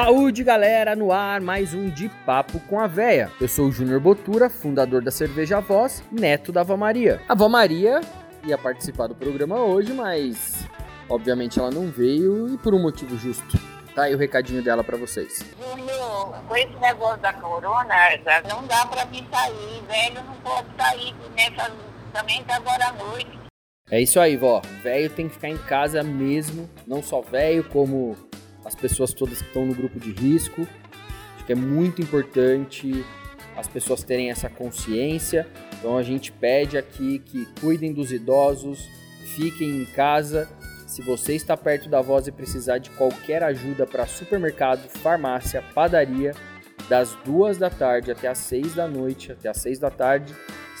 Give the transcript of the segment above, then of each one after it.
Saúde, galera, no ar, mais um De Papo com a Véia. Eu sou o Júnior Botura, fundador da Cerveja Voz, neto da Avó Maria. A Avó Maria ia participar do programa hoje, mas obviamente ela não veio e por um motivo justo. Tá aí o recadinho dela para vocês. Júnior, com esse negócio da corona, não dá pra mim sair, velho não pode sair, nessa, também tá agora à noite. É isso aí, vó. Velho tem que ficar em casa mesmo, não só velho, como as pessoas todas que estão no grupo de risco. Acho que é muito importante as pessoas terem essa consciência. Então a gente pede aqui que cuidem dos idosos, fiquem em casa. Se você está perto da voz e precisar de qualquer ajuda para supermercado, farmácia, padaria, das duas da tarde até as seis da noite, até as seis da tarde,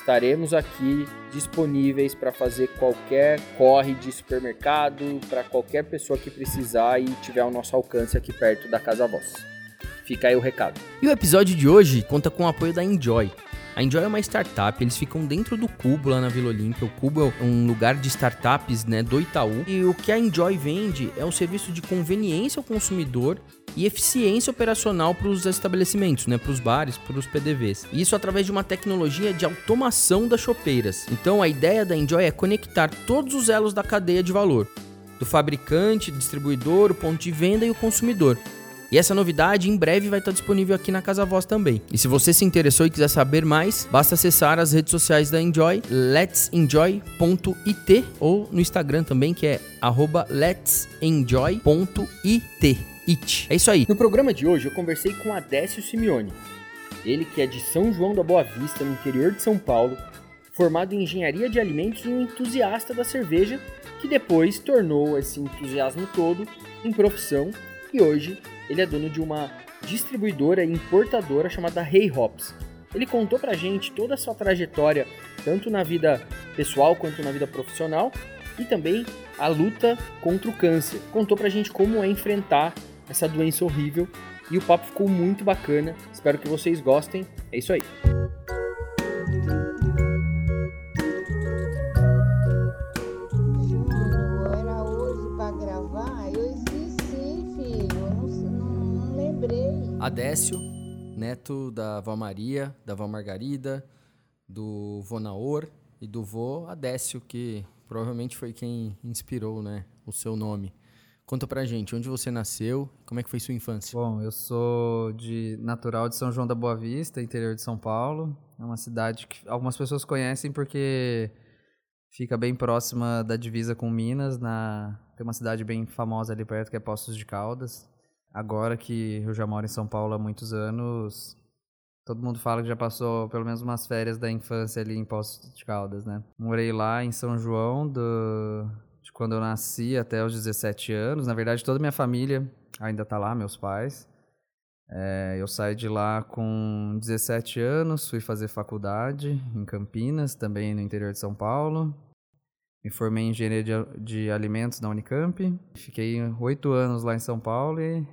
estaremos aqui disponíveis para fazer qualquer corre de supermercado, para qualquer pessoa que precisar e tiver ao nosso alcance aqui perto da Casa Voz. Fica aí o recado. E o episódio de hoje conta com o apoio da Enjoy. A Enjoy é uma startup, eles ficam dentro do Cubo lá na Vila Olímpia. O Cubo é um lugar de startups né, do Itaú. E o que a Enjoy vende é um serviço de conveniência ao consumidor e eficiência operacional para os estabelecimentos, né, para os bares, para os PDVs. E isso através de uma tecnologia de automação das chopeiras. Então a ideia da Enjoy é conectar todos os elos da cadeia de valor, do fabricante, distribuidor, o ponto de venda e o consumidor. E essa novidade em breve vai estar disponível aqui na Casa Voz também. E se você se interessou e quiser saber mais, basta acessar as redes sociais da Enjoy, let'senjoy.it ou no Instagram também, que é let'senjoy.it. It. É isso aí. No programa de hoje eu conversei com Adécio Simeone. Ele que é de São João da Boa Vista, no interior de São Paulo, formado em engenharia de alimentos e um entusiasta da cerveja, que depois tornou esse entusiasmo todo em profissão e hoje ele é dono de uma distribuidora e importadora chamada Hey Hops. Ele contou pra gente toda a sua trajetória, tanto na vida pessoal quanto na vida profissional, e também a luta contra o câncer. Contou pra gente como é enfrentar essa doença horrível e o papo ficou muito bacana. Espero que vocês gostem. É isso aí. Júnior, era hoje pra gravar, eu esqueci, filho, eu não, não, não lembrei. Adécio, neto da avó Maria, da avó Margarida, do vô Naor e do vô Adécio, que provavelmente foi quem inspirou né, o seu nome. Conta pra gente, onde você nasceu, como é que foi sua infância? Bom, eu sou de natural de São João da Boa Vista, interior de São Paulo. É uma cidade que algumas pessoas conhecem porque fica bem próxima da divisa com Minas. Na... Tem uma cidade bem famosa ali perto que é Poços de Caldas. Agora que eu já moro em São Paulo há muitos anos, todo mundo fala que já passou pelo menos umas férias da infância ali em Poços de Caldas, né? Morei lá em São João do quando eu nasci até os 17 anos. Na verdade, toda a minha família ainda tá lá, meus pais. É, eu saí de lá com 17 anos, fui fazer faculdade em Campinas, também no interior de São Paulo. Me formei em engenharia de, de alimentos na Unicamp. Fiquei oito anos lá em São Paulo e...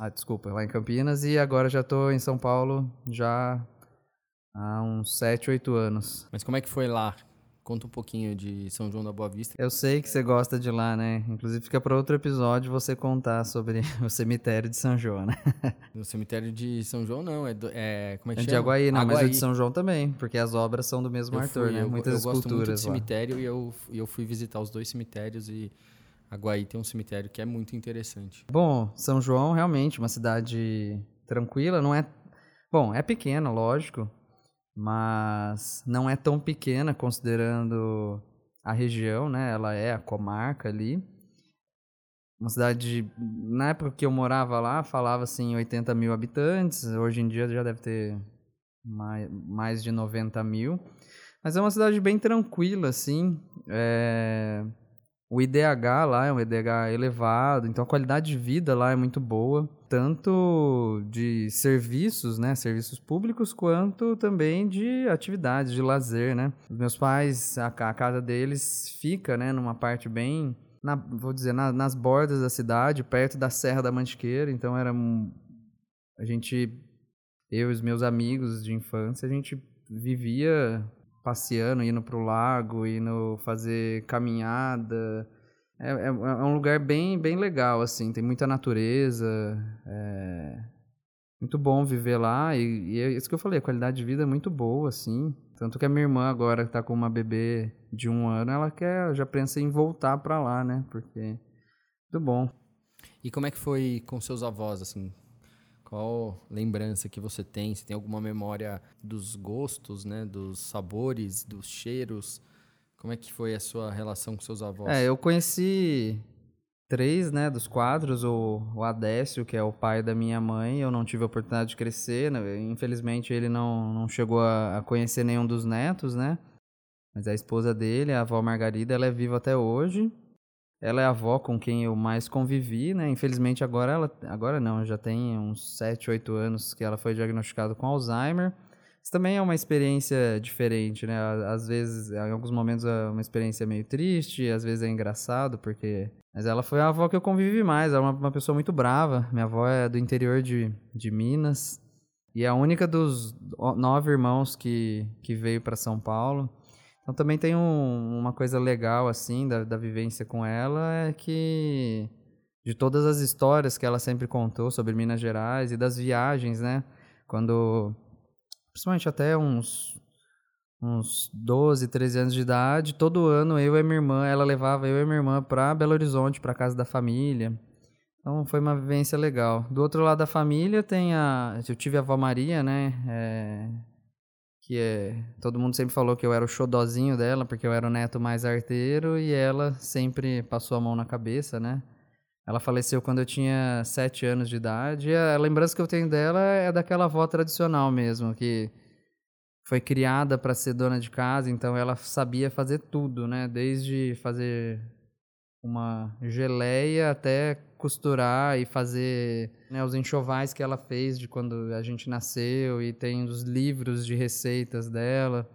Ah, desculpa, lá em Campinas. E agora já estou em São Paulo já há uns sete, oito anos. Mas como é que foi lá? Conta um pouquinho de São João da Boa Vista. Eu sei que você gosta de lá, né? Inclusive fica para outro episódio você contar sobre o cemitério de São João, né? No cemitério de São João, não. É, do- é como é que É chama? de Aguaí, não, mas o Aguaí. de São João também, porque as obras são do mesmo Eu Arthur, fui, né? eu, Muitas eu gosto muito esculturas lá. cemitério e eu, eu fui visitar os dois cemitérios e Aguaí tem um cemitério que é muito interessante. Bom, São João realmente uma cidade tranquila, não é Bom, é pequena, lógico, mas não é tão pequena considerando a região, né? Ela é a comarca ali. Uma cidade, de- na época que eu morava lá, falava assim 80 mil habitantes, hoje em dia já deve ter mais, mais de 90 mil. Mas é uma cidade bem tranquila, assim. É... O IDH lá é um IDH elevado, então a qualidade de vida lá é muito boa, tanto de serviços, né, serviços públicos, quanto também de atividades, de lazer, né. Meus pais, a, a casa deles fica, né, numa parte bem, na- vou dizer, na- nas bordas da cidade, perto da Serra da Mantiqueira, então era um, a gente, eu e os meus amigos de infância, a gente vivia passeando, indo pro lago, indo fazer caminhada. é, é, é, um lugar bem, bem legal, assim, tem muita natureza, é muito bom viver lá, e, e é isso que eu falei, a qualidade de vida é muito boa, assim, tanto que a minha irmã agora que tá com uma bebê de um ano, ela quer, já pensa em voltar para lá, né, porque é muito bom. E como é que foi com seus avós, assim, qual lembrança que você tem? Você tem alguma memória dos gostos, né? Dos sabores, dos cheiros? Como é que foi a sua relação com seus avós? É, eu conheci três, né, dos quadros, o, o Adécio, que é o pai da minha mãe, eu não tive a oportunidade de crescer, né? infelizmente ele não, não chegou a, a, conhecer nenhum dos netos, né, mas a esposa dele, a avó Margarida, ela é viva até hoje, ela é a avó com quem eu mais convivi, né? Infelizmente agora ela, agora não, já tem uns 7, 8 anos que ela foi diagnosticada com Alzheimer. Isso também é uma experiência diferente, né? Às vezes, em alguns momentos é uma experiência meio triste, às vezes é engraçado, porque... Mas ela foi a avó que eu convivi mais, ela é uma, uma pessoa muito brava. Minha avó é do interior de, de Minas e é a única dos nove irmãos que, que veio para São Paulo. Então também tem um, uma coisa legal, assim, da, da vivência com ela, é que de todas as histórias que ela sempre contou sobre Minas Gerais e das viagens, né? Quando, principalmente até uns, uns 12, 13 anos de idade, todo ano eu e minha irmã, ela levava eu e minha irmã para Belo Horizonte, para casa da família. Então foi uma vivência legal. Do outro lado da família tem a, eu tive a avó Maria, né? É, que é todo mundo sempre falou que eu era o xodozinho dela porque eu era o neto mais arteiro e ela sempre passou a mão na cabeça, né? Ela faleceu quando eu tinha sete anos de idade e a lembrança que eu tenho dela é daquela avó tradicional mesmo que foi criada para ser dona de casa, então ela sabia fazer tudo, né? Desde fazer uma geleia até costurar e fazer né, os enxovais que ela fez de quando a gente nasceu e tem os livros de receitas dela.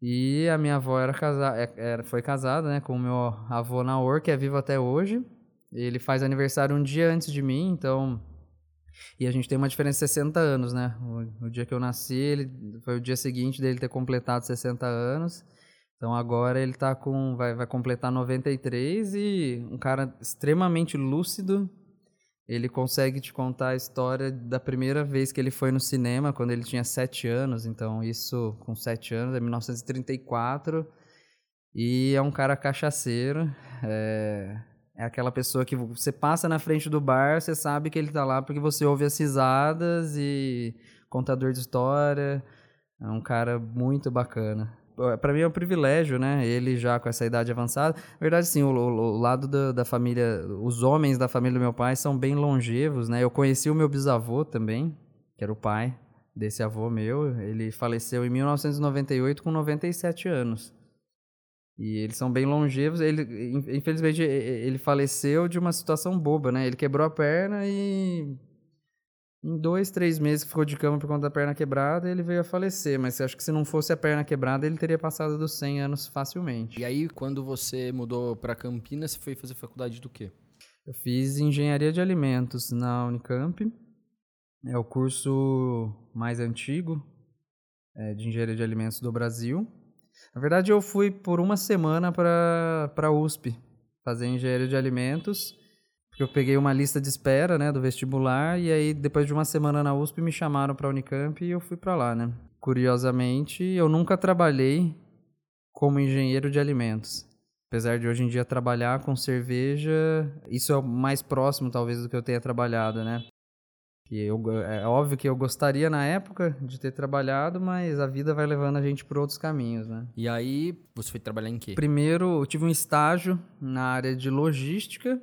E a minha avó era casada, é, era, foi casada né, com o meu avô Naor, que é vivo até hoje. Ele faz aniversário um dia antes de mim, então. E a gente tem uma diferença de 60 anos, né? O, o dia que eu nasci, ele, foi o dia seguinte dele ter completado 60 anos. Então agora ele tá com. Vai, vai completar 93 e um cara extremamente lúcido. Ele consegue te contar a história da primeira vez que ele foi no cinema, quando ele tinha 7 anos. Então, isso com 7 anos, é 1934. E é um cara cachaceiro. É, é aquela pessoa que você passa na frente do bar, você sabe que ele tá lá porque você ouve as risadas e contador de história. É um cara muito bacana para mim é um privilégio, né? Ele já com essa idade avançada. Na verdade, sim, o, o, o lado da, da, família, os homens da família do meu pai são bem longevos, né? Eu conheci o meu bisavô também, que era o pai desse avô meu. Ele faleceu em 1998 com 97 anos. E eles são bem longevos. Ele, infelizmente, ele faleceu de uma situação boba, né? Ele quebrou a perna e em dois, três meses que ficou de cama por conta da perna quebrada, ele veio a falecer. Mas acho que se não fosse a perna quebrada, ele teria passado dos 100 anos facilmente. E aí, quando você mudou para Campinas, você foi fazer faculdade do quê? Eu fiz engenharia de alimentos na Unicamp. É o curso mais antigo é, de engenharia de alimentos do Brasil. Na verdade, eu fui por uma semana para a USP fazer engenharia de alimentos porque eu peguei uma lista de espera, né, do vestibular, e aí depois de uma semana na USP me chamaram para Unicamp e eu fui para lá, né. Curiosamente, eu nunca trabalhei como engenheiro de alimentos. Apesar de hoje em dia trabalhar com cerveja, isso é o mais próximo talvez do que eu tenha trabalhado, né? E eu, é óbvio que eu gostaria na época de ter trabalhado, mas a vida vai levando a gente por outros caminhos, né? E aí, você foi trabalhar em quê? Primeiro, eu tive um estágio na área de logística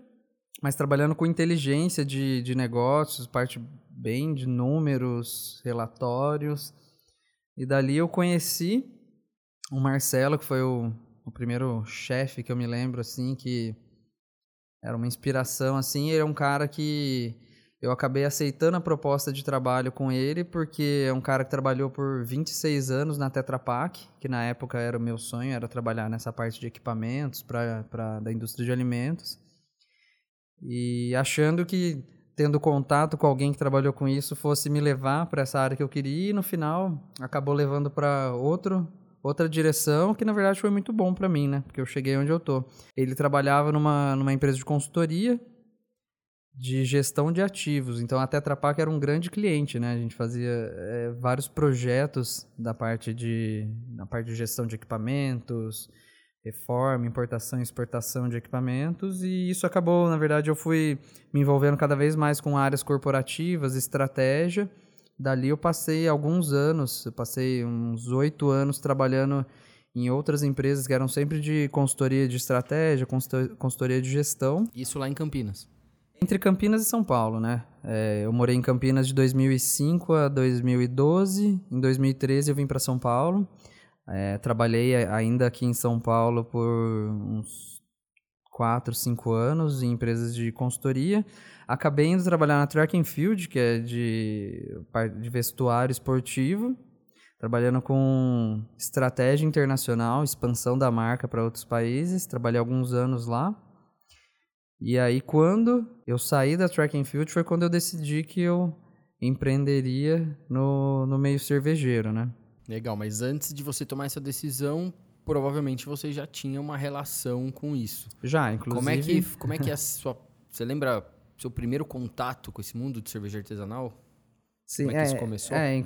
mas trabalhando com inteligência de, de negócios, parte bem de números, relatórios. E dali eu conheci o Marcelo, que foi o, o primeiro chefe que eu me lembro, assim, que era uma inspiração, assim. Ele é um cara que eu acabei aceitando a proposta de trabalho com ele, porque é um cara que trabalhou por 26 anos na Tetra Pak, que na época era o meu sonho, era trabalhar nessa parte de equipamentos para da indústria de alimentos. E achando que tendo contato com alguém que trabalhou com isso fosse me levar para essa área que eu queria e no final acabou levando para outro outra direção, que na verdade foi muito bom para mim, né? Porque eu cheguei onde eu tô. Ele trabalhava numa, numa empresa de consultoria de gestão de ativos. Então a Tetra era um grande cliente, né? A gente fazia é, vários projetos da parte de na parte de gestão de equipamentos, reforma, importação e exportação de equipamentos e isso acabou, na verdade, eu fui me envolvendo cada vez mais com áreas corporativas, estratégia. Dali eu passei alguns anos, eu passei uns oito anos trabalhando em outras empresas que eram sempre de consultoria de estratégia, consultoria de gestão. Isso lá em Campinas. Entre Campinas e São Paulo, né? É, eu morei em Campinas de 2005 a 2012. Em 2013 eu vim para São Paulo. É, trabalhei ainda aqui em São Paulo por uns 4, 5 anos em empresas de consultoria. Acabei indo trabalhar na Track and Field, que é de, de vestuário esportivo, trabalhando com estratégia internacional, expansão da marca para outros países. Trabalhei alguns anos lá. E aí, quando eu saí da Track and Field, foi quando eu decidi que eu empreenderia no, no meio cervejeiro, né? Legal, mas antes de você tomar essa decisão, provavelmente você já tinha uma relação com isso. Já, inclusive. Como é que, como é, que é a sua. Você lembra seu primeiro contato com esse mundo de cerveja artesanal? Sim, como é que é, isso começou? É,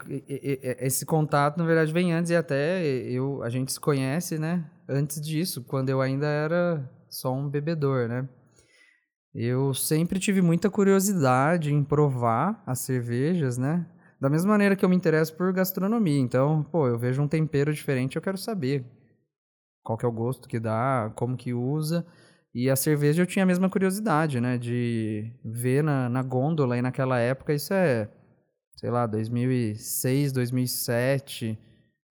esse contato, na verdade, vem antes e até eu, a gente se conhece, né? Antes disso, quando eu ainda era só um bebedor, né? Eu sempre tive muita curiosidade em provar as cervejas, né? Da mesma maneira que eu me interesso por gastronomia. Então, pô, eu vejo um tempero diferente, eu quero saber qual que é o gosto que dá, como que usa. E a cerveja eu tinha a mesma curiosidade, né? De ver na, na gôndola. E naquela época, isso é, sei lá, 2006, 2007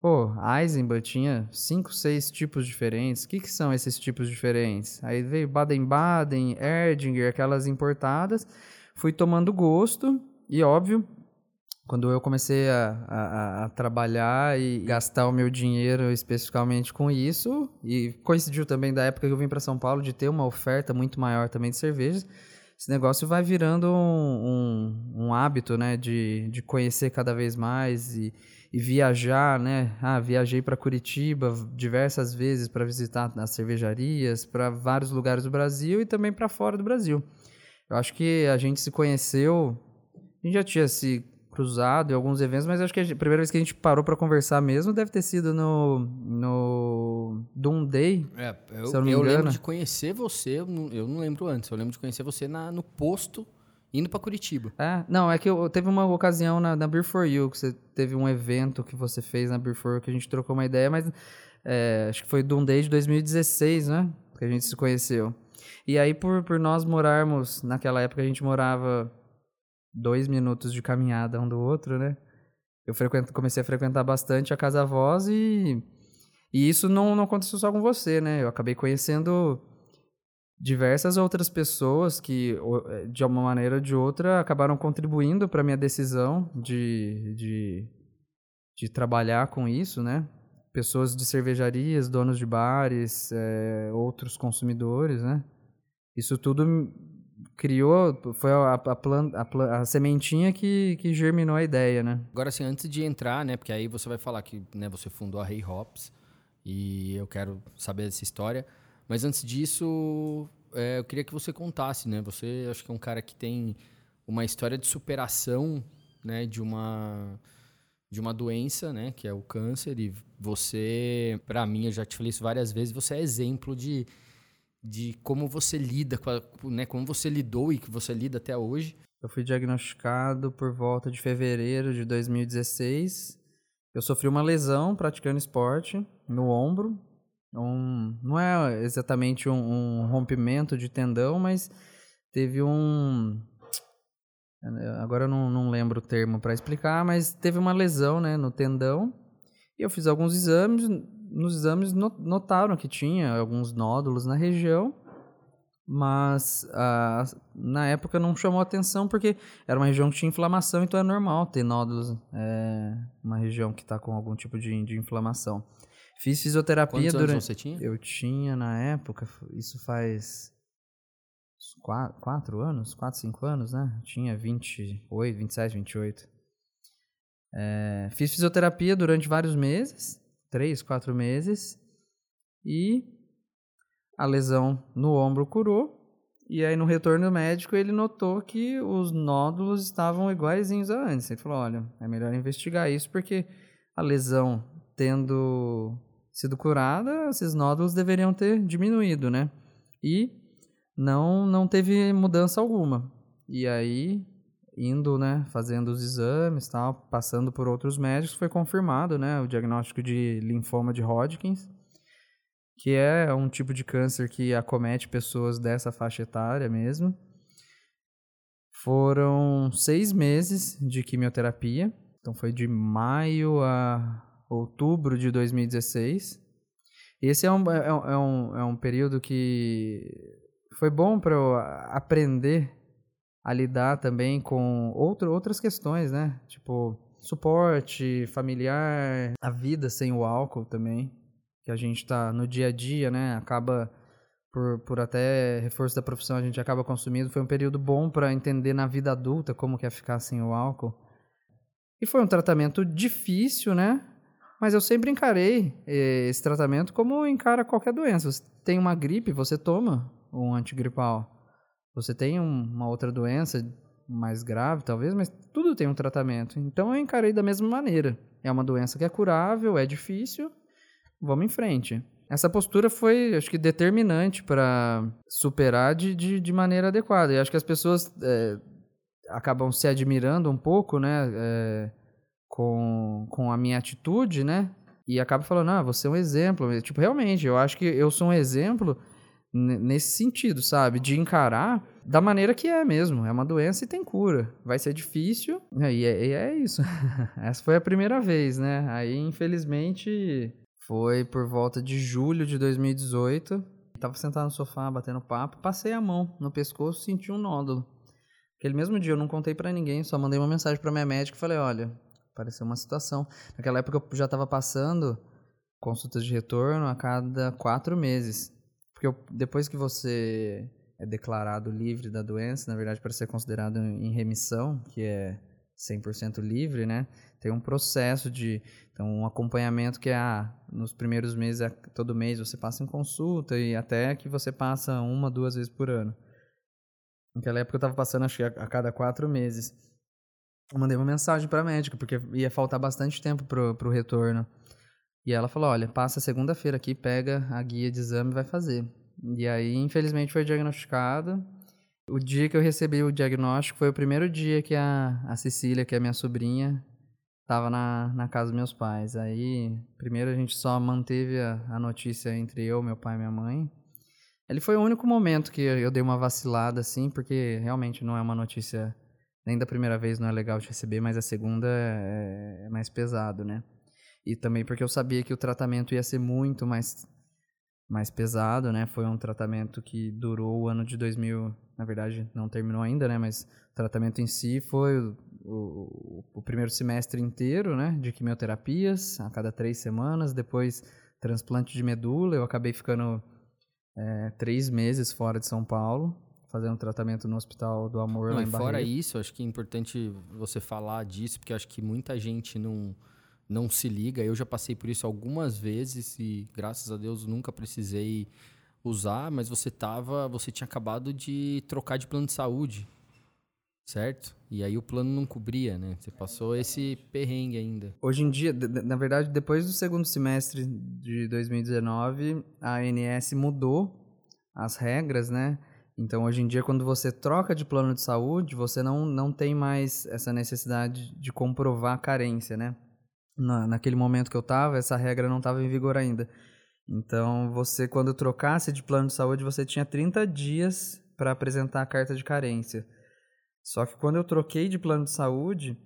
Pô, Eisenbahn tinha cinco, seis tipos diferentes. O que, que são esses tipos diferentes? Aí veio Baden-Baden, Erdinger, aquelas importadas. Fui tomando gosto e, óbvio, quando eu comecei a, a, a, trabalhar e gastar o meu dinheiro especificamente com isso, e coincidiu também da época que eu vim para São Paulo de ter uma oferta muito maior também de cervejas, esse negócio vai virando um, um, um hábito, né, de, de conhecer cada vez mais e e viajar, né? Ah, viajei para Curitiba diversas vezes para visitar as cervejarias, para vários lugares do Brasil e também para fora do Brasil. Eu acho que a gente se conheceu, a gente já tinha se cruzado em alguns eventos, mas acho que a, primeira vez que a gente parou para conversar mesmo deve ter sido no no Doom Day. É, eu, eu, eu lembro de conhecer você, eu não, eu não, lembro antes, eu lembro de conhecer você na, no posto indo para Curitiba. É, não, é que eu, teve uma ocasião na, na Beer for You, que você teve um evento que você fez na Beer for You, que a gente trocou uma ideia, mas é, acho que foi Doom Day de 2016, né? Que a gente se conheceu. E aí, por, por nós morarmos, naquela época a gente morava dois minutos de caminhada um do outro, né? Eu frequento, comecei a frequentar bastante a Casa Voz e, e isso não, não aconteceu só com você, né? Eu acabei conhecendo diversas outras pessoas que, eh, de uma maneira ou de outra, acabaram contribuindo para minha decisão de, de, de, trabalhar com isso, né? Pessoas de cervejarias, donos de bares, é, outros consumidores, né? Isso tudo criou, foi a, a, a, a, sementinha que, que germinou a ideia, né? Agora, assim, antes de entrar, né? Porque aí você vai falar que né, você fundou a hey Hops e eu quero saber dessa história. Mas antes disso, é, eu queria que você contasse, né? Você acho que é um cara que tem uma história de superação, né? De uma de uma doença, né? Que é o câncer e você, para mim, eu já te falei isso várias vezes, você é exemplo de de como você lida com a, né? Como você lidou e que você lida até hoje. Eu fui diagnosticado por volta de fevereiro de 2016. Eu sofri uma lesão praticando esporte no ombro, um, não é exatamente um, um, rompimento de tendão, mas teve um. Agora eu não, não lembro o termo para explicar, mas teve uma lesão né, no tendão. E eu fiz alguns exames. Nos exames notaram que tinha alguns nódulos na região, mas ah, na época não chamou atenção porque era uma região que tinha inflamação, então é normal ter nódulos, é uma região que está com algum tipo de, de inflamação. Fiz fisioterapia Quantos durante. Anos você tinha? Eu tinha na época, isso faz quatro, quatro anos, quatro, cinco anos, né? Eu tinha 28, 27, 28. É, fiz fisioterapia durante vários meses, três, quatro meses. E a lesão no ombro curou. E aí no retorno médico ele notou que os nódulos estavam iguaizinhos a antes. Ele falou: olha, é melhor investigar isso porque a lesão tendo sido curada, esses nódulos deveriam ter diminuído, né? E não não teve mudança alguma. E aí indo, né, fazendo os exames, tal, passando por outros médicos, foi confirmado, né, o diagnóstico de linfoma de Hodgkins, que é um tipo de câncer que acomete pessoas dessa faixa etária mesmo. Foram seis meses de quimioterapia, então foi de maio a outubro de 2016. Esse é um, é, é um, é um período que foi bom para eu aprender a lidar também com outro, outras questões, né? Tipo, suporte familiar, a vida sem o álcool também, que a gente tá no dia a dia, né? Acaba por, por até reforço da profissão a gente acaba consumindo. Foi um período bom para entender na vida adulta como que é ficar sem o álcool. E foi um tratamento difícil, né? Mas eu sempre encarei eh, esse tratamento como encara qualquer doença. Você tem uma gripe, você toma um antigripal você tem um, uma outra doença mais grave, talvez, mas tudo tem um tratamento. Então eu encarei da mesma maneira. É uma doença que é curável, é difícil, vamos em frente. Essa postura foi, acho que, determinante para superar de, de, de, maneira adequada. E acho que as pessoas é, acabam se admirando um pouco, né, é, com, com a minha atitude, né, e acabam falando, ah, você é um exemplo. Tipo, realmente, eu acho que eu sou um exemplo nesse sentido, sabe? De encarar da maneira que é mesmo. É uma doença e tem cura. Vai ser difícil, né? e é, e é isso. Essa foi a primeira vez, né? Aí, infelizmente, foi por volta de julho de 2018. Tava sentado no sofá, batendo papo, passei a mão no pescoço, senti um nódulo. Aquele mesmo dia eu não contei para ninguém, só mandei uma mensagem para minha médica e falei, olha, apareceu uma situação. Naquela época eu já estava passando consultas de retorno a cada quatro meses. Porque depois que você é declarado livre da doença, na verdade, para ser considerado em remissão, que é 100% livre, né? Tem um processo de então um acompanhamento que é ah, nos primeiros meses, todo mês você passa em consulta e até que você passa uma, duas vezes por ano. Naquela época eu estava passando acho que a, cada quatro meses. Eu mandei uma mensagem para a médica porque ia faltar bastante tempo pro, pro retorno. E ela falou: olha, passa segunda-feira aqui, pega a guia de exame e vai fazer. E aí, infelizmente, foi diagnosticado. O dia que eu recebi o diagnóstico foi o primeiro dia que a, a Cecília, que é minha sobrinha, estava na, na casa dos meus pais. Aí, primeiro a gente só manteve a, a notícia entre eu, meu pai e minha mãe. Ele foi o único momento que eu dei uma vacilada, assim, porque realmente não é uma notícia. Nem da primeira vez não é legal de receber, mas a segunda é, é mais pesado, né? E também porque eu sabia que o tratamento ia ser muito mais, mais pesado, né? Foi um tratamento que durou o ano de 2000, na verdade não terminou ainda, né? Mas o tratamento em si foi o, o, o primeiro semestre inteiro, né? De quimioterapias, a cada três semanas. Depois, transplante de medula. Eu acabei ficando é, três meses fora de São Paulo, fazendo tratamento no Hospital do Amor não, lá em Fora isso, acho que é importante você falar disso, porque acho que muita gente não não se liga. Eu já passei por isso algumas vezes e graças a Deus nunca precisei usar, mas você tava, você tinha acabado de trocar de plano de saúde, certo? E aí o plano não cobria, né? Você passou esse perrengue ainda. Hoje em dia, na verdade, depois do segundo semestre de 2019, a ANS mudou as regras, né? Então, hoje em dia, quando você troca de plano de saúde, você não, não tem mais essa necessidade de comprovar a carência, né? Na, naquele momento que eu estava, essa regra não estava em vigor ainda. Então, você, quando trocasse de plano de saúde, você tinha 30 dias para apresentar a carta de carência. Só que quando eu troquei de plano de saúde,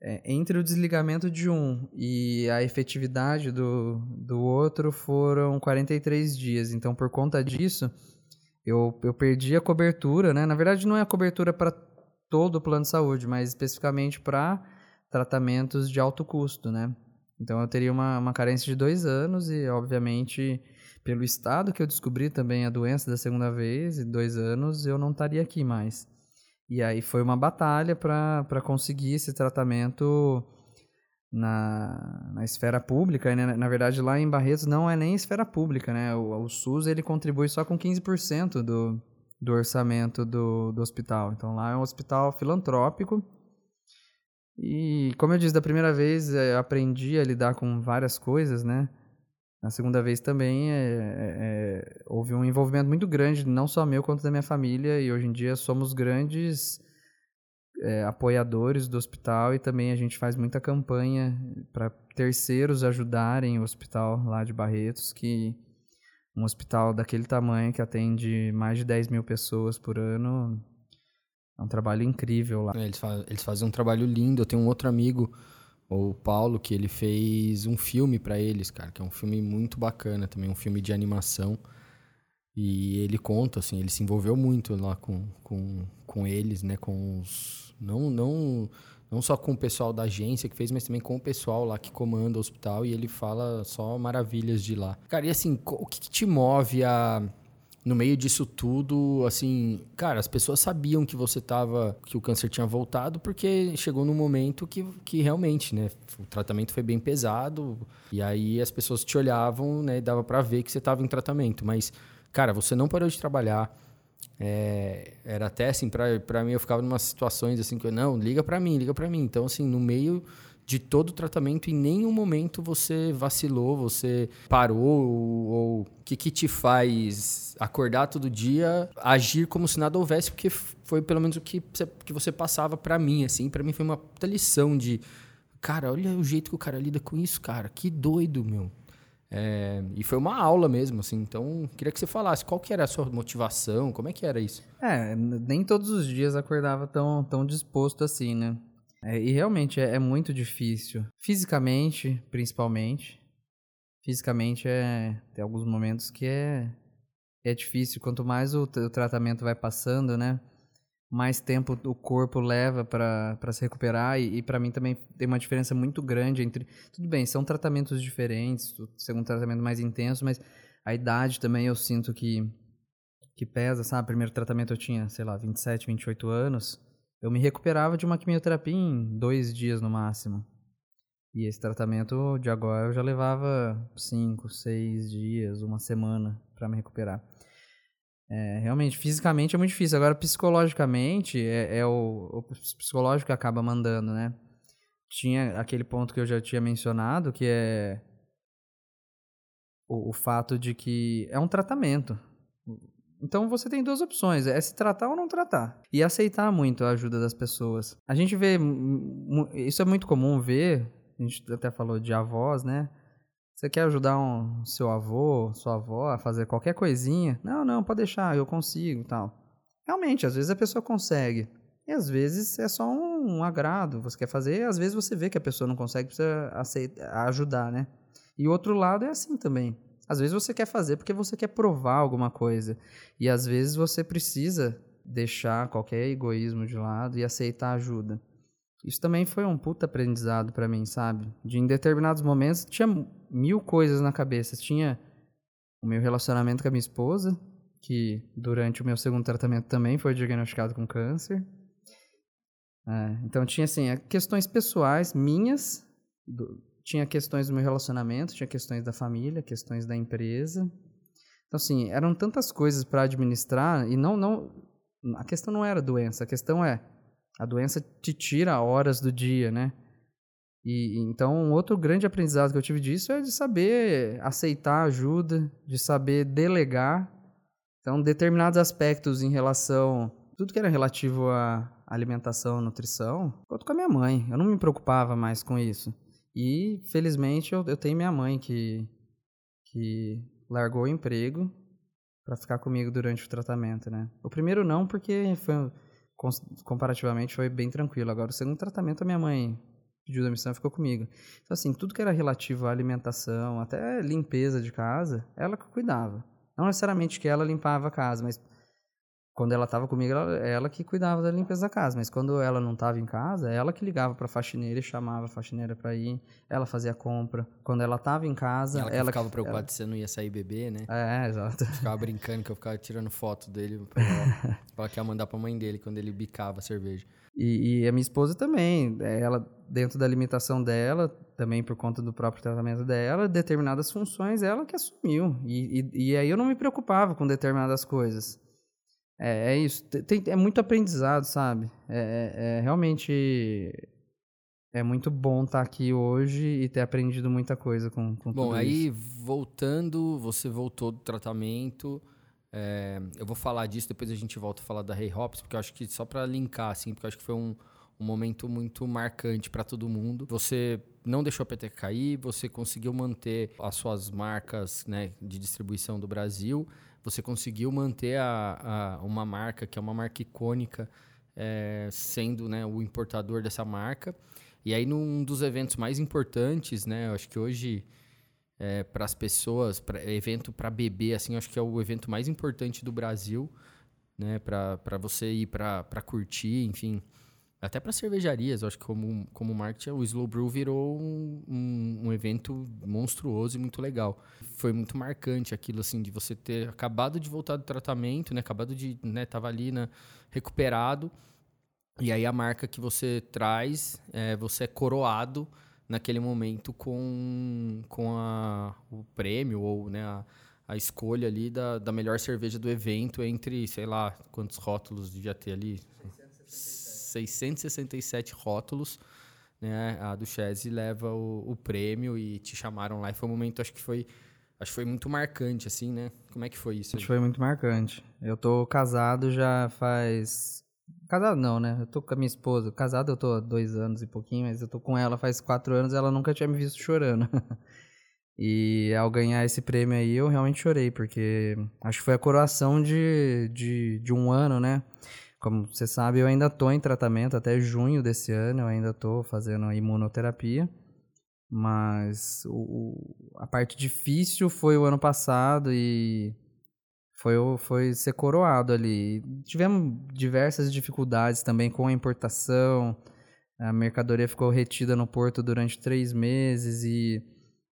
é, entre o desligamento de um e a efetividade do, do outro foram 43 dias. Então, por conta disso, eu, eu perdi a cobertura, né? Na verdade, não é a cobertura para todo o plano de saúde, mas especificamente para tratamentos de alto custo, né? Então eu teria uma, uma carência de dois anos e, obviamente, pelo estado que eu descobri também a doença da segunda vez, em dois anos, eu não estaria aqui mais. E aí foi uma batalha para conseguir esse tratamento na, na esfera pública, né? na verdade lá em Barretos não é nem esfera pública, né? O, o SUS ele contribui só com 15% do, do orçamento do, do hospital. Então lá é um hospital filantrópico. E como eu disse, da primeira vez eh, aprendi a lidar com várias coisas, né? Na segunda vez também é, é, houve um envolvimento muito grande, não só meu quanto da minha família, e hoje em dia somos grandes é, apoiadores do hospital e também a gente faz muita campanha para terceiros ajudarem o hospital lá de Barretos, que um hospital daquele tamanho que atende mais de 10 mil pessoas por ano é um trabalho incrível lá. É, eles, eles fazem um trabalho lindo. Eu tenho um outro amigo o Paulo, que ele fez um filme para eles, cara, que é um filme muito bacana também, um filme de animação. E ele conta, assim, ele se envolveu muito lá com, com, com eles, né, com os... Não, não, não só com o pessoal da agência que fez, mas também com o pessoal lá que comanda o hospital. E ele fala só maravilhas de lá. Cara, e assim, o que, que te move a no meio disso tudo, assim, cara, as pessoas sabiam que você tava, que o câncer tinha voltado, porque chegou num momento que, que realmente, né, o tratamento foi bem pesado, e aí as pessoas te olhavam, né, dava para ver que você tava em tratamento, mas, cara, você não parou de trabalhar, é, era até assim, para mim, eu ficava em umas situações assim, que eu, não, liga para mim, liga para mim, então, assim, no meio de todo o tratamento, em nenhum momento você vacilou, você parou ou o que, que te faz acordar todo dia, agir como se nada houvesse, porque foi pelo menos o que você, que você passava para mim, assim, para mim foi uma lição de, cara, olha o jeito que o cara lida com isso, cara, que doido, meu. É, e foi uma aula mesmo, assim. Então, queria que você falasse qual que era a sua motivação, como é que era isso? É, nem todos os dias acordava tão, tão disposto assim, né? É, e realmente é, é, muito difícil. Fisicamente, principalmente. Fisicamente é. Tem alguns momentos que é. É difícil. Quanto mais o, o tratamento vai passando, né? Mais tempo o corpo leva para se recuperar. E, e para mim também tem uma diferença muito grande entre. Tudo bem, são tratamentos diferentes. Segundo tratamento mais intenso, mas a idade também eu sinto que. Que pesa, sabe? Primeiro tratamento eu tinha, sei lá, 27, 28 anos. Eu me recuperava de uma quimioterapia em dois dias no máximo. E esse tratamento de agora eu já levava cinco, seis dias, uma semana para me recuperar. É, realmente, fisicamente é muito difícil. Agora, psicologicamente, é, é o, o, psicológico que acaba mandando, né? Tinha aquele ponto que eu já tinha mencionado, que é o, o fato de que é um tratamento. Então você tem duas opções: é se tratar ou não tratar. E aceitar muito a ajuda das pessoas. A gente vê. Isso é muito comum ver. A gente até falou de avós, né? Você quer ajudar um seu avô, sua avó a fazer qualquer coisinha? Não, não, pode deixar, eu consigo tal. Realmente, às vezes a pessoa consegue. E às vezes é só um, um agrado, você quer fazer, e às vezes você vê que a pessoa não consegue, precisa aceitar, ajudar, né? E o outro lado é assim também. Às vezes você quer fazer porque você quer provar alguma coisa. E às vezes você precisa deixar qualquer egoísmo de lado e aceitar ajuda. Isso também foi um puta aprendizado para mim, sabe? De em determinados momentos tinha mil coisas na cabeça. Tinha o meu relacionamento com a minha esposa, que durante o meu segundo tratamento também foi diagnosticado com câncer. É, então tinha assim questões pessoais minhas do, tinha questões do meu relacionamento, tinha questões da família, questões da empresa. Então, assim, eram tantas coisas para administrar e não, não. A questão não era doença, a questão é a doença te tira horas do dia, né? E então, um outro grande aprendizado que eu tive disso é de saber aceitar ajuda, de saber delegar. Então, determinados aspectos em relação tudo que era relativo à alimentação, nutrição, eu com a minha mãe. Eu não me preocupava mais com isso. E, felizmente, eu, eu tenho minha mãe que, que largou o emprego para ficar comigo durante o tratamento, né? O primeiro não, porque foi comparativamente foi bem tranquilo. Agora, o segundo tratamento, a minha mãe pediu demissão e ficou comigo. Então, assim, tudo que era relativo à alimentação, até limpeza de casa, ela que cuidava. Não necessariamente que ela limpava a casa, mas quando ela estava comigo, ela, ela, que cuidava da limpeza da casa. Mas quando ela não estava em casa, ela que ligava para a faxineira e chamava a faxineira para ir. Ela fazia a compra. Quando ela estava em casa, ela, ela ficava preocupada ela... se você não ia sair beber, né? É, exato. Ficava brincando que eu ficava tirando foto dele para ela que ia mandar para a mãe dele quando ele bicava a cerveja. E, e a minha esposa também, é, ela dentro da limitação dela, também por conta do próprio tratamento dela, determinadas funções ela que assumiu. E, e, e aí eu não me preocupava com determinadas coisas. É, é isso. Tem, é muito aprendizado, sabe? É, é, é realmente é muito bom estar aqui hoje e ter aprendido muita coisa com, com bom, tudo aí, isso. voltando, você voltou do tratamento. É, eu vou falar disso, depois a gente volta a falar da hey Hops, porque eu acho que só para linkar, assim, porque eu acho que foi um, um momento muito marcante para todo mundo. Você não deixou a PT cair, você conseguiu manter as suas marcas né, de distribuição do Brasil, você conseguiu manter a, a uma marca que é uma marca icônica, é, sendo né, o importador dessa marca. E aí, num dos eventos mais importantes, né, eu acho que hoje é, para as pessoas, pra, evento para beber, assim, acho que é o evento mais importante do Brasil, né, para você ir para curtir, enfim. Até para cervejarias, acho que como, como marketing, o Slow Brew virou um, um, um, evento monstruoso e muito legal. Foi muito marcante aquilo, assim, de você ter acabado de voltar do tratamento, né? Acabado de, né? Tava ali, né? Recuperado. E aí a marca que você traz, é, você é coroado naquele momento com, com a, o prêmio ou, né? A, a escolha ali da, da melhor cerveja do evento entre, sei lá, quantos rótulos devia ter ali? 667 rótulos, né? A do leva o, o, prêmio e te chamaram lá. E foi um momento, acho que foi, acho que foi muito marcante, assim, né? Como é que foi isso? Acho foi muito marcante. Eu tô casado já faz... Casado não, né? Eu tô com a minha esposa. Casado eu tô há dois anos e pouquinho, mas eu tô com ela faz quatro anos ela nunca tinha me visto chorando. E ao ganhar esse prêmio aí, eu realmente chorei, porque acho que foi a coroação de, de, de um ano, né? Como você sabe, eu ainda estou em tratamento até junho desse ano, eu ainda estou fazendo imunoterapia. Mas o, a parte difícil foi o ano passado e foi, foi ser coroado ali. Tivemos diversas dificuldades também com a importação. A mercadoria ficou retida no porto durante três meses e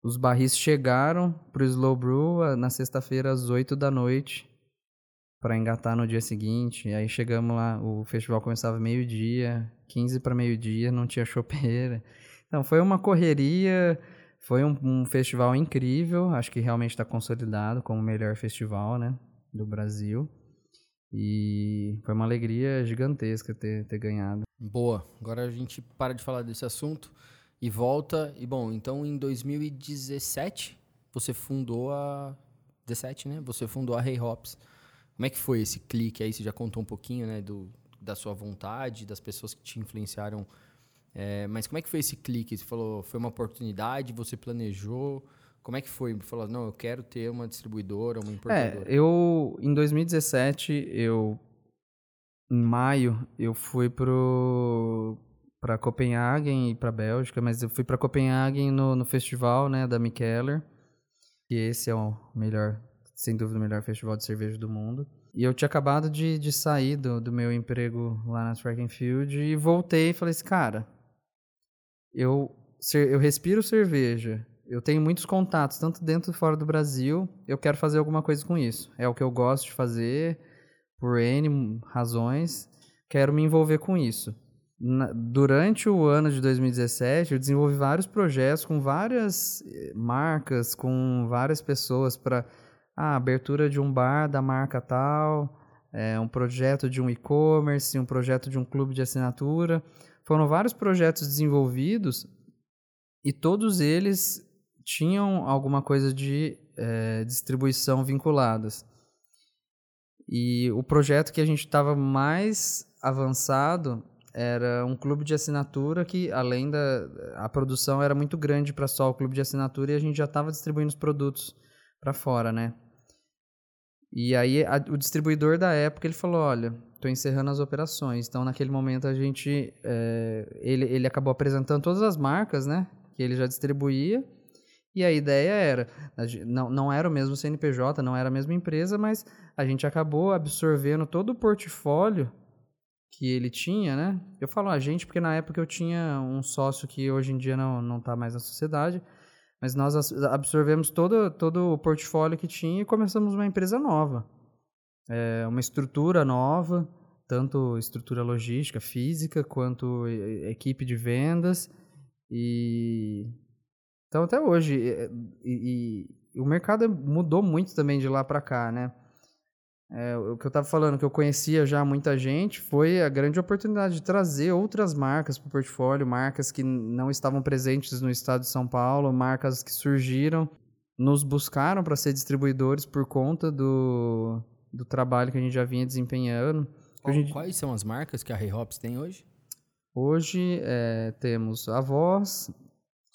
os barris chegaram para o Slow Brew na sexta-feira às oito da noite para engatar no dia seguinte. E aí chegamos lá, o festival começava meio-dia, 15 para meio-dia, não tinha chopeira. Então foi uma correria, foi um, um festival incrível, acho que realmente está consolidado como o melhor festival né, do Brasil. E foi uma alegria gigantesca ter, ter ganhado. Boa, agora a gente para de falar desse assunto e volta. E bom, então em 2017 você fundou a 17, né? Você fundou a hey Hops. Como é que foi esse clique aí? Você já contou um pouquinho, né, do, da sua vontade, das pessoas que te influenciaram. É, mas como é que foi esse clique? Você falou, foi uma oportunidade, você planejou? Como é que foi? Você falou, não, eu quero ter uma distribuidora, uma importadora. É, eu, em 2017, eu, em maio, eu fui pro para Copenhagen e para Bélgica, mas eu fui para Copenhagen no, no festival, né, da Mikkeller, que esse é o melhor sem dúvida o melhor festival de cerveja do mundo. E eu tinha acabado de, de sair do, do meu emprego lá na Track and Field e voltei e falei assim, cara, eu, eu respiro cerveja, eu tenho muitos contatos, tanto dentro e fora do Brasil, eu quero fazer alguma coisa com isso. É o que eu gosto de fazer, por N razões, quero me envolver com isso. Na, durante o ano de 2017, eu desenvolvi vários projetos com várias eh, marcas, com várias pessoas para a abertura de um bar da marca tal, é, um projeto de um e-commerce, um projeto de um clube de assinatura. Foram vários projetos desenvolvidos e todos eles tinham alguma coisa de é, distribuição vinculadas. E o projeto que a gente estava mais avançado era um clube de assinatura que, além da a produção era muito grande para só o clube de assinatura e a gente já estava distribuindo os produtos para fora, né? E aí a, o distribuidor da época ele falou, olha, estou encerrando as operações. Então naquele momento a gente, é, ele, ele acabou apresentando todas as marcas, né, que ele já distribuía. E a ideia era, não, não era o mesmo CNPJ, não era a mesma empresa, mas a gente acabou absorvendo todo o portfólio que ele tinha, né? Eu falo a gente porque na época eu tinha um sócio que hoje em dia não não está mais na sociedade mas nós absorvemos todo, todo o portfólio que tinha e começamos uma empresa nova. É, uma estrutura nova. tanto estrutura logística, física, quanto equipe de vendas. E então até hoje e, e o mercado mudou muito também de lá para cá, né? É, o que eu estava falando, que eu conhecia já muita gente, foi a grande oportunidade de trazer outras marcas para o portfólio, marcas que não estavam presentes no estado de São Paulo, marcas que surgiram, nos buscaram para ser distribuidores por conta do, do trabalho que a gente já vinha desempenhando. Qual, gente... Quais são as marcas que a Rei Hops tem hoje? Hoje é, temos a Voz.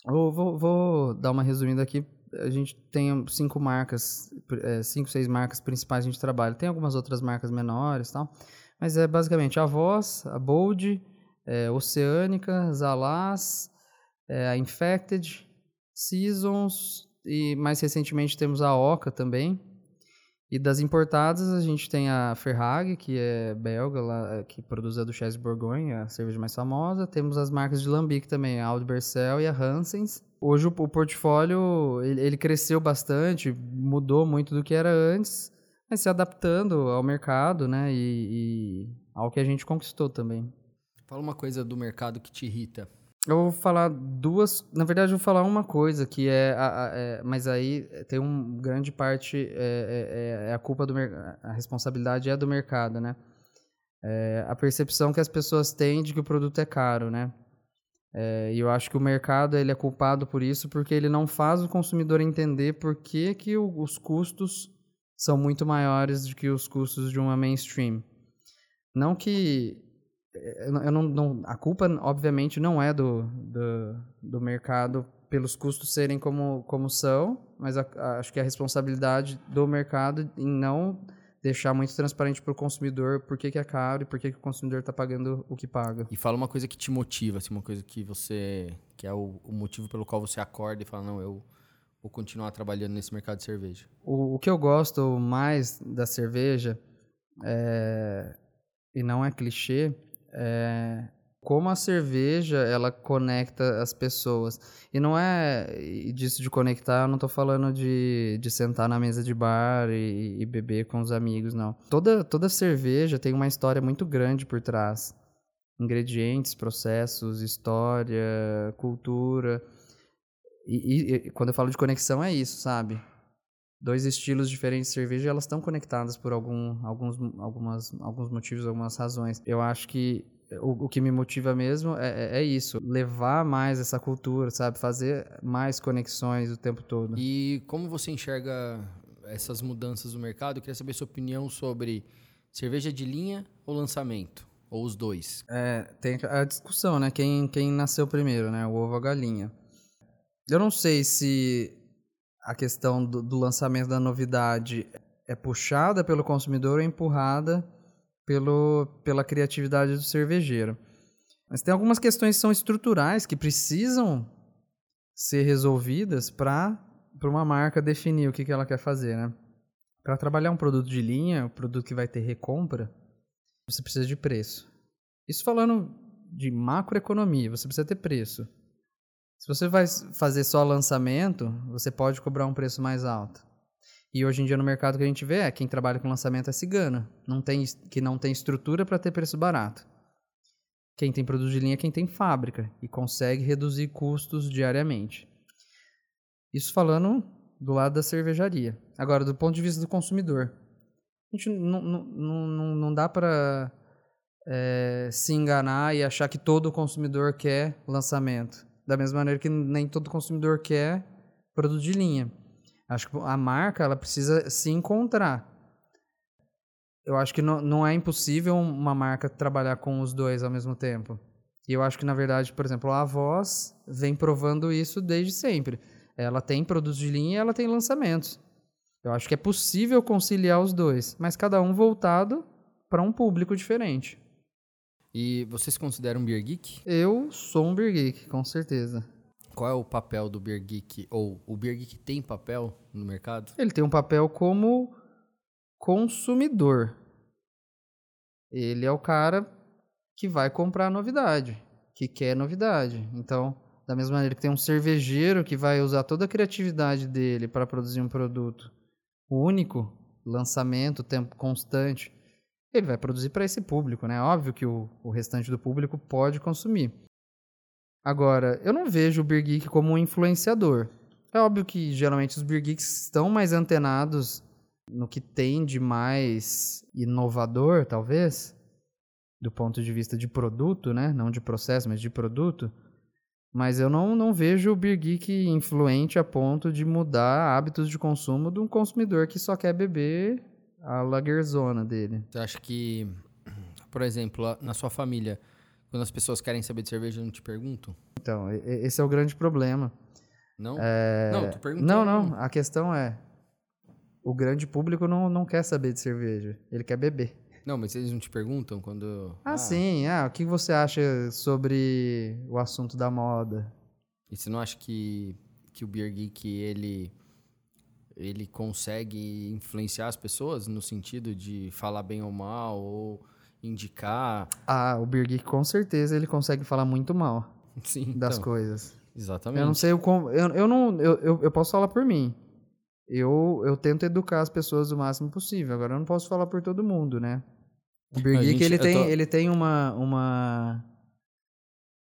Eu vou, vou dar uma resumida aqui a gente tem cinco marcas, é, cinco, seis marcas principais que a gente trabalha. Tem algumas outras marcas menores tal, mas é basicamente a Voz, a Bold, é, Oceânica, Zalaz, é, a Infected, Seasons e mais recentemente temos a Oca também. E das importadas a gente tem a Ferrag, que é belga, lá, que produz a Duchesse Bourgogne, a cerveja mais famosa. Temos as marcas de Lambic também, a Aldbercel e a Hansens. Hoje o, o portfólio ele, ele, cresceu bastante, mudou muito do que era antes, mas se adaptando ao mercado, né, e, e ao que a gente conquistou também. Fala uma coisa do mercado que te irrita. Eu vou falar duas. Na verdade, eu vou falar uma coisa que é. A, a, é mas aí tem uma grande parte. É, é, é, a culpa do. A responsabilidade é do mercado, né? É, a percepção que as pessoas têm de que o produto é caro, né? É, e eu acho que o mercado ele é culpado por isso porque ele não faz o consumidor entender por que, que o, os custos são muito maiores do que os custos de uma mainstream. Não que é, eu não, não, a culpa obviamente não é do, do, do, mercado pelos custos serem como, como são, mas a, a, acho que é a responsabilidade do mercado em não deixar muito transparente para o consumidor por que, que é caro e por que, que o consumidor está pagando o que paga. E fala uma coisa que te motiva, assim, uma coisa que você. que é o, o motivo pelo qual você acorda e fala, não, eu vou continuar trabalhando nesse mercado de cerveja. O, o que eu gosto mais da cerveja, é, e não é clichê, é como a cerveja ela conecta as pessoas. E não é disso de conectar, eu não estou falando de, de sentar na mesa de bar e, e, beber com os amigos, não. Toda, toda cerveja tem uma história muito grande por trás. Ingredientes, processos, história, cultura. E, e, quando eu falo de conexão é isso, sabe? Dois estilos diferentes de cerveja, elas estão conectadas por algum, alguns, algumas, alguns motivos, algumas razões. Eu acho que o, o que me motiva mesmo é, é, é, isso, levar mais essa cultura, sabe? Fazer mais conexões o tempo todo. E como você enxerga essas mudanças no mercado? Eu queria saber sua opinião sobre cerveja de linha ou lançamento? Ou os dois? É, tem a discussão, né? Quem, quem nasceu primeiro, né? O ovo ou a galinha. Eu não sei se a questão do, do lançamento da novidade é puxada pelo consumidor ou empurrada pelo, pela criatividade do cervejeiro. Mas tem algumas questões que são estruturais que precisam ser resolvidas para uma marca definir o que, que ela quer fazer, né? Para trabalhar um produto de linha, um produto que vai ter recompra, você precisa de preço. Isso falando de macroeconomia, você precisa ter preço. Se você vai fazer só lançamento, você pode cobrar um preço mais alto. E hoje em dia no mercado que a gente vê é quem trabalha com lançamento é cigana, não tem, que não tem estrutura para ter preço barato. Quem tem produto de linha é quem tem fábrica e consegue reduzir custos diariamente. Isso falando do lado da cervejaria. Agora, do ponto de vista do consumidor, a gente não, não, não, não dá para é, se enganar e achar que todo consumidor quer lançamento. Da mesma maneira que nem todo consumidor quer produto de linha. Acho que a marca ela precisa se encontrar. Eu acho que não, não é impossível uma marca trabalhar com os dois ao mesmo tempo. E eu acho que, na verdade, por exemplo, a Voz vem provando isso desde sempre. Ela tem produtos de linha e ela tem lançamentos. Eu acho que é possível conciliar os dois, mas cada um voltado para um público diferente. E você se considera um beer geek? Eu sou um beer geek, com certeza. Qual é o papel do Beer Geek? Ou o Beer Geek tem papel no mercado? Ele tem um papel como consumidor. Ele é o cara que vai comprar novidade, que quer novidade. Então, da mesma maneira que tem um cervejeiro que vai usar toda a criatividade dele para produzir um produto único, lançamento, tempo constante, ele vai produzir para esse público, né? Óbvio que o, o restante do público pode consumir. Agora, eu não vejo o Beer Geek como um influenciador. É óbvio que geralmente os Beer Geeks estão mais antenados no que tem de mais inovador, talvez, do ponto de vista de produto, né? Não de processo, mas de produto. Mas eu não, não vejo o Beer Geek influente a ponto de mudar hábitos de consumo de um consumidor que só quer beber a lagerzona dele. Você acha que, por exemplo, na sua família, quando as pessoas querem saber de cerveja, não te perguntam? Então, esse é o grande problema. Não? É... Não, tô perguntando. Não, não. A questão é: o grande público não, não quer saber de cerveja. Ele quer beber. Não, mas eles não te perguntam quando. Ah, ah, sim. Ah, o que você acha sobre o assunto da moda? E você não acha que, que o Beer Geek, ele, ele consegue influenciar as pessoas no sentido de falar bem ou mal, ou indicar... Ah, o Geek com certeza ele consegue falar muito mal sim, das então, coisas. Exatamente. Eu não sei o como... Eu, eu, não, eu, eu, eu posso falar por mim eu, eu tento educar as pessoas o máximo possível. Agora, eu não posso falar por todo mundo, né? O Geek, ele, tem, tô... ele tem uma, uma,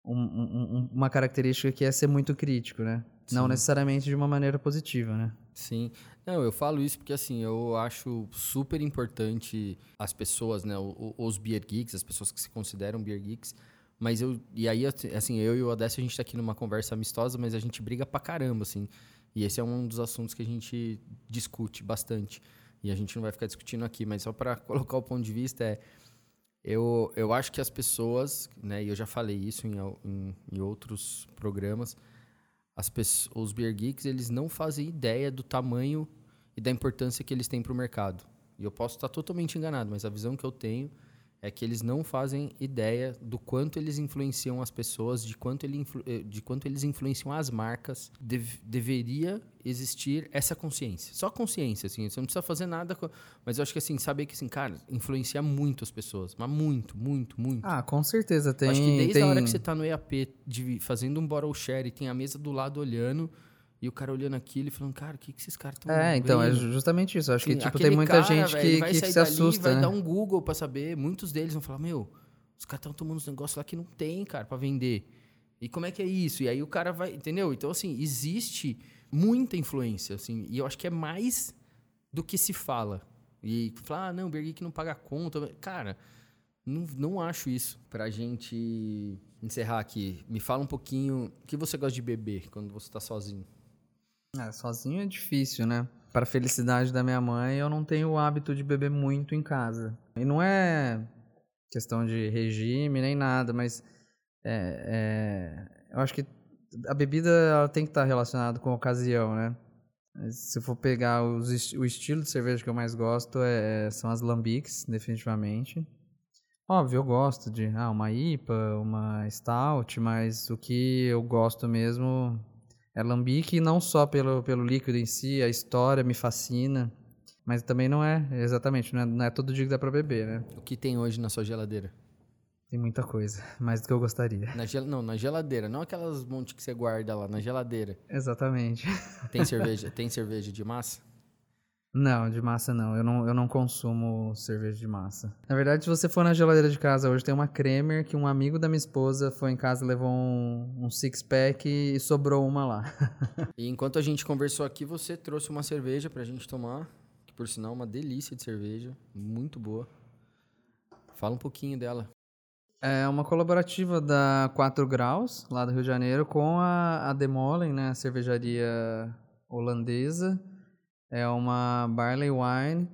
um, um, uma característica que é ser muito crítico, né? Sim. Não necessariamente de uma maneira positiva, né? Sim. Não, eu falo isso porque, assim, eu acho super importante as pessoas, né? Os beer geeks, as pessoas que se consideram beer geeks. Mas eu... E aí, assim, eu e o Odessa, a gente tá aqui numa conversa amistosa, mas a gente briga pra caramba, assim. E esse é um dos assuntos que a gente discute bastante. E a gente não vai ficar discutindo aqui, mas só para colocar o ponto de vista é eu, eu acho que as pessoas, né, e eu já falei isso em, em, em outros programas, as pessoas, os beer geeks, eles não fazem ideia do tamanho e da importância que eles têm para o mercado. E eu posso estar totalmente enganado, mas a visão que eu tenho é que eles não fazem ideia do quanto eles influenciam as pessoas, de quanto, ele eh, de quanto eles influenciam as marcas. deveria existir essa consciência. Só consciência, assim. Você não precisa fazer nada. Mas eu acho que, assim, saber que, assim, cara, influencia muito as pessoas. Mas muito, muito, muito. Ah, com certeza. Tem, acho que desde tem... a hora que você está no EAP de, fazendo um bottle share e tem a mesa do lado olhando e o cara olhando aquilo e falando, cara, o que, que esses caras estão É, então, é justamente isso. Acho que, tipo, tem muita cara, gente véio, que, que se dali, assusta, vai né? dar um Google pra saber. Muitos deles vão falar, meu, os caras estão tomando uns negócios lá que não tem, cara, para vender. E como é que é isso? E aí o cara vai, entendeu? Então, assim, existe muita influência, assim, e eu acho que é mais do que se fala. E falar, ah, não, o Berg não paga conta. Cara, não, não acho isso. Pra gente encerrar aqui, me fala um pouquinho o que você gosta de beber quando você tá sozinho. É, sozinho é difícil, né? Para felicidade da minha mãe, eu não tenho o hábito de beber muito em casa. E não é questão de regime nem nada, mas é, é, eu acho que a bebida ela tem que estar relacionada com a ocasião, né? Se for pegar os, o estilo de cerveja que eu mais gosto é, são as lambics, definitivamente. Óbvio, eu gosto de ah, uma IPA, uma stout, mas o que eu gosto mesmo é lambique não só pelo, pelo líquido em si, a história me fascina, mas também não é, exatamente, não é, não é todo dia que dá pra beber, né? O que tem hoje na sua geladeira? Tem muita coisa, mais do que eu gostaria. Na gel... Não, na geladeira, não aquelas montes que você guarda lá, na geladeira. Exatamente. Tem cerveja, tem cerveja de massa? Não, de massa não. Eu, não. eu não consumo cerveja de massa. Na verdade, se você for na geladeira de casa hoje, tem uma Kremer que um amigo da minha esposa foi em casa, levou um, um six-pack e sobrou uma lá. e enquanto a gente conversou aqui, você trouxe uma cerveja pra gente tomar. Que por sinal, é uma delícia de cerveja. Muito boa. Fala um pouquinho dela. É uma colaborativa da 4 Graus, lá do Rio de Janeiro, com a, a Demolen, né? A cervejaria holandesa. É uma barley wine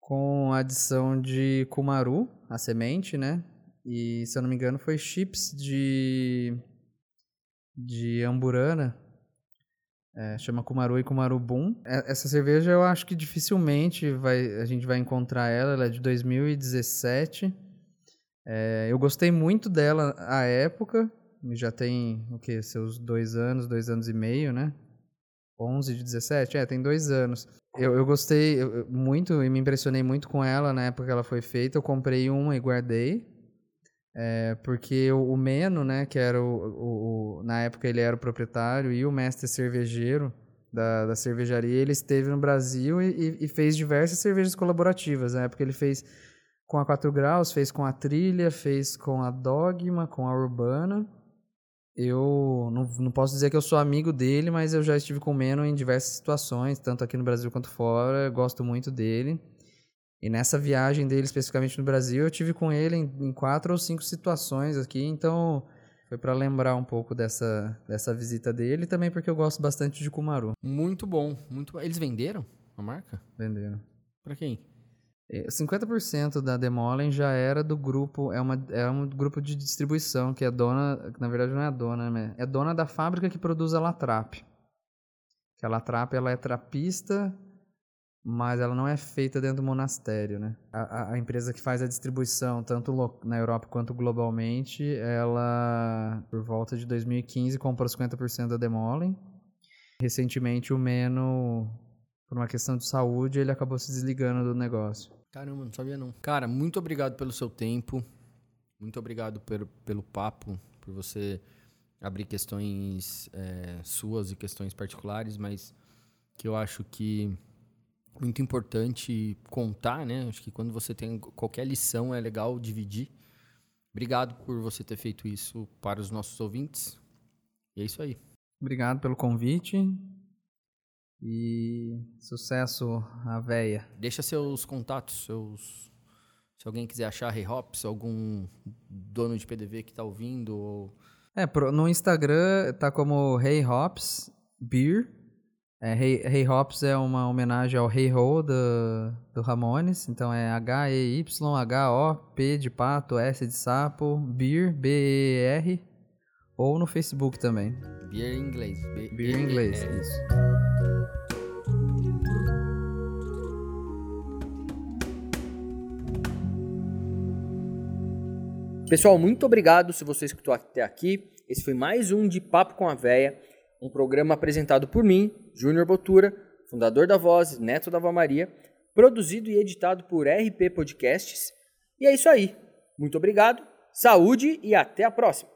com adição de kumaru, a semente, né? E se eu não me engano foi chips de de amburana. É, chama Kumaru e Kumaru Boom. É, essa cerveja eu acho que dificilmente vai, a gente vai encontrar ela. Ela é de 2017. É, eu gostei muito dela à época. Já tem o que? Seus dois anos, dois anos e meio, né? 11 de 17? É, tem dois anos. Eu, eu gostei muito e me impressionei muito com ela na época que ela foi feita. Eu comprei uma e guardei. É, porque o, o, Meno, né, que era o, o, o, Na época ele era o proprietário e o mestre cervejeiro da, da cervejaria, ele esteve no Brasil e, e fez diversas cervejas colaborativas. Na época ele fez com a 4 Graus, fez com a Trilha, fez com a Dogma, com a Urbana. Eu não, não posso dizer que eu sou amigo dele, mas eu já estive com o Meno em diversas situações, tanto aqui no Brasil quanto fora. Eu gosto muito dele. E nessa viagem dele, especificamente no Brasil, eu tive com ele em, em quatro ou cinco situações aqui, então foi para lembrar um pouco dessa, dessa visita dele e também porque eu gosto bastante de Kumaru. Muito bom, muito bom. Eles venderam a marca? Venderam. Para quem? 50% é, da Demolem já era do grupo, é, uma, é um grupo de distribuição, que é dona, na verdade não é dona, né? É dona da fábrica que produz a Latrap. Que a Latrap, ela é trapista, mas ela não é feita dentro do monastério, né? A, a, a empresa que faz a distribuição, tanto na Europa quanto globalmente, ela, por volta de 2015, comprou 50% da Demolem. Recentemente, o Meno, por uma questão de saúde, ele acabou se desligando do negócio. Caramba, não sabia não. Cara, muito obrigado pelo seu tempo. Muito obrigado pelo, pelo papo, por você abrir questões é, suas e questões particulares, mas que eu acho que muito importante contar, né? Acho que quando você tem qualquer lição é legal dividir. Obrigado por você ter feito isso para os nossos ouvintes. E é isso aí. Obrigado pelo convite. E sucesso à véia. Deixa seus contatos, seus. Se alguém quiser achar Hey Hops, algum dono de PDV que está ouvindo. Ou... É, no Instagram tá como Hey Hops Beer. É, hey, hey Hops é uma homenagem ao Hey Ho do, do Ramones. Então é H-E-Y-H-O-P de pato, S de sapo, Beer, B-E-R. Ou no Facebook também. Beer em inglês. Beer em inglês, isso. Pessoal, muito obrigado se você escutou até aqui. Esse foi mais um de Papo com a Véia, um programa apresentado por mim, Júnior Botura, fundador da Voz, neto da Ava Maria, produzido e editado por RP Podcasts. E é isso aí. Muito obrigado, saúde e até a próxima!